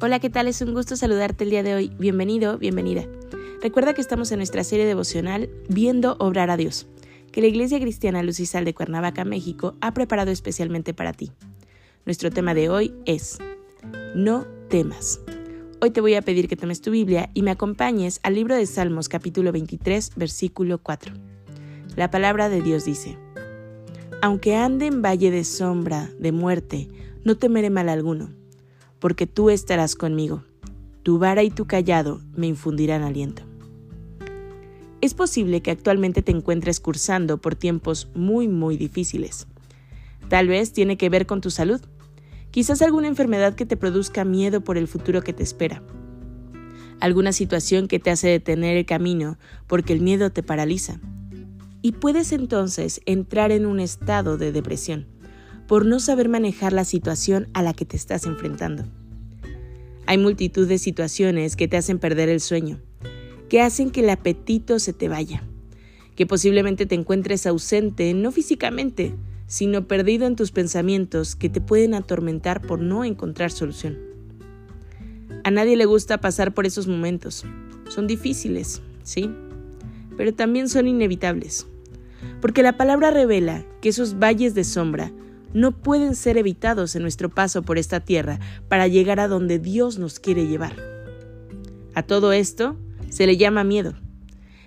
Hola, ¿qué tal? Es un gusto saludarte el día de hoy. Bienvenido, bienvenida. Recuerda que estamos en nuestra serie devocional Viendo Obrar a Dios, que la Iglesia Cristiana Lucisal de Cuernavaca, México, ha preparado especialmente para ti. Nuestro tema de hoy es No temas. Hoy te voy a pedir que tomes tu Biblia y me acompañes al libro de Salmos capítulo 23, versículo 4. La palabra de Dios dice, Aunque ande en valle de sombra, de muerte, no temeré mal alguno porque tú estarás conmigo. Tu vara y tu callado me infundirán aliento. Es posible que actualmente te encuentres cursando por tiempos muy, muy difíciles. Tal vez tiene que ver con tu salud. Quizás alguna enfermedad que te produzca miedo por el futuro que te espera. Alguna situación que te hace detener el camino porque el miedo te paraliza. Y puedes entonces entrar en un estado de depresión por no saber manejar la situación a la que te estás enfrentando. Hay multitud de situaciones que te hacen perder el sueño, que hacen que el apetito se te vaya, que posiblemente te encuentres ausente, no físicamente, sino perdido en tus pensamientos que te pueden atormentar por no encontrar solución. A nadie le gusta pasar por esos momentos. Son difíciles, sí, pero también son inevitables. Porque la palabra revela que esos valles de sombra no pueden ser evitados en nuestro paso por esta tierra para llegar a donde Dios nos quiere llevar. A todo esto se le llama miedo,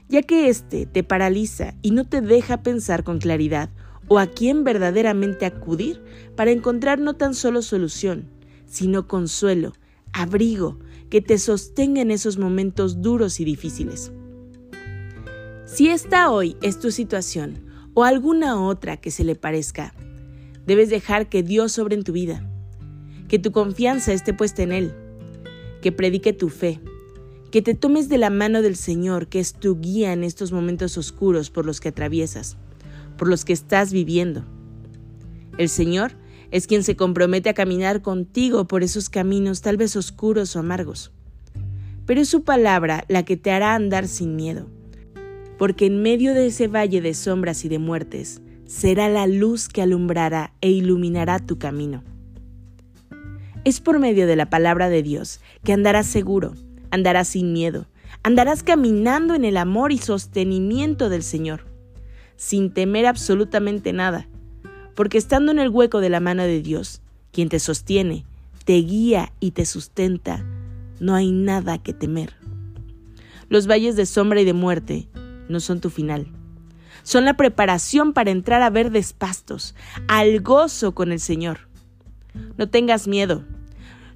ya que éste te paraliza y no te deja pensar con claridad o a quién verdaderamente acudir para encontrar no tan solo solución, sino consuelo, abrigo, que te sostenga en esos momentos duros y difíciles. Si esta hoy es tu situación o alguna otra que se le parezca, Debes dejar que Dios sobre en tu vida, que tu confianza esté puesta en Él, que predique tu fe, que te tomes de la mano del Señor, que es tu guía en estos momentos oscuros por los que atraviesas, por los que estás viviendo. El Señor es quien se compromete a caminar contigo por esos caminos tal vez oscuros o amargos. Pero es su palabra la que te hará andar sin miedo, porque en medio de ese valle de sombras y de muertes, será la luz que alumbrará e iluminará tu camino. Es por medio de la palabra de Dios que andarás seguro, andarás sin miedo, andarás caminando en el amor y sostenimiento del Señor, sin temer absolutamente nada, porque estando en el hueco de la mano de Dios, quien te sostiene, te guía y te sustenta, no hay nada que temer. Los valles de sombra y de muerte no son tu final son la preparación para entrar a verdes pastos, al gozo con el Señor. No tengas miedo,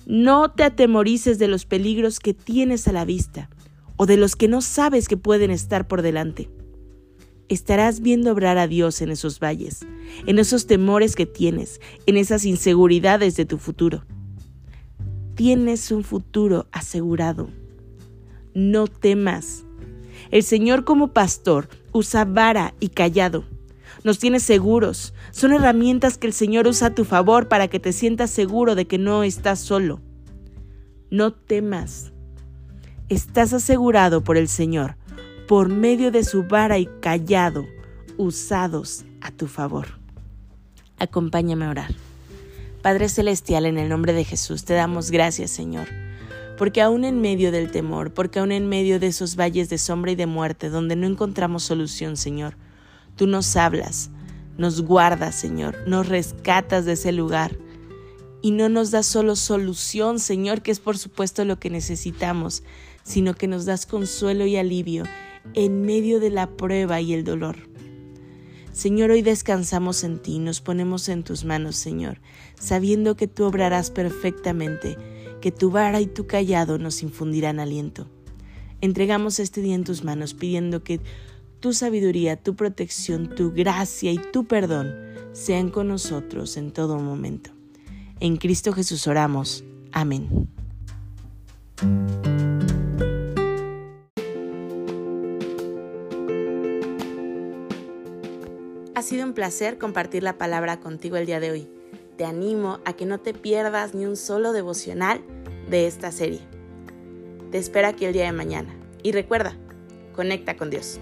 no te atemorices de los peligros que tienes a la vista o de los que no sabes que pueden estar por delante. Estarás viendo obrar a Dios en esos valles, en esos temores que tienes, en esas inseguridades de tu futuro. Tienes un futuro asegurado. No temas. El Señor como pastor usa vara y callado. Nos tiene seguros. Son herramientas que el Señor usa a tu favor para que te sientas seguro de que no estás solo. No temas. Estás asegurado por el Señor, por medio de su vara y callado, usados a tu favor. Acompáñame a orar. Padre Celestial, en el nombre de Jesús, te damos gracias, Señor porque aún en medio del temor, porque aún en medio de esos valles de sombra y de muerte donde no encontramos solución, Señor, tú nos hablas, nos guardas, Señor, nos rescatas de ese lugar y no nos das solo solución, Señor, que es por supuesto lo que necesitamos, sino que nos das consuelo y alivio en medio de la prueba y el dolor. Señor, hoy descansamos en ti, nos ponemos en tus manos, Señor, sabiendo que tú obrarás perfectamente que tu vara y tu callado nos infundirán aliento. Entregamos este día en tus manos pidiendo que tu sabiduría, tu protección, tu gracia y tu perdón sean con nosotros en todo momento. En Cristo Jesús oramos. Amén. Ha sido un placer compartir la palabra contigo el día de hoy. Te animo a que no te pierdas ni un solo devocional de esta serie. Te espero aquí el día de mañana. Y recuerda, conecta con Dios.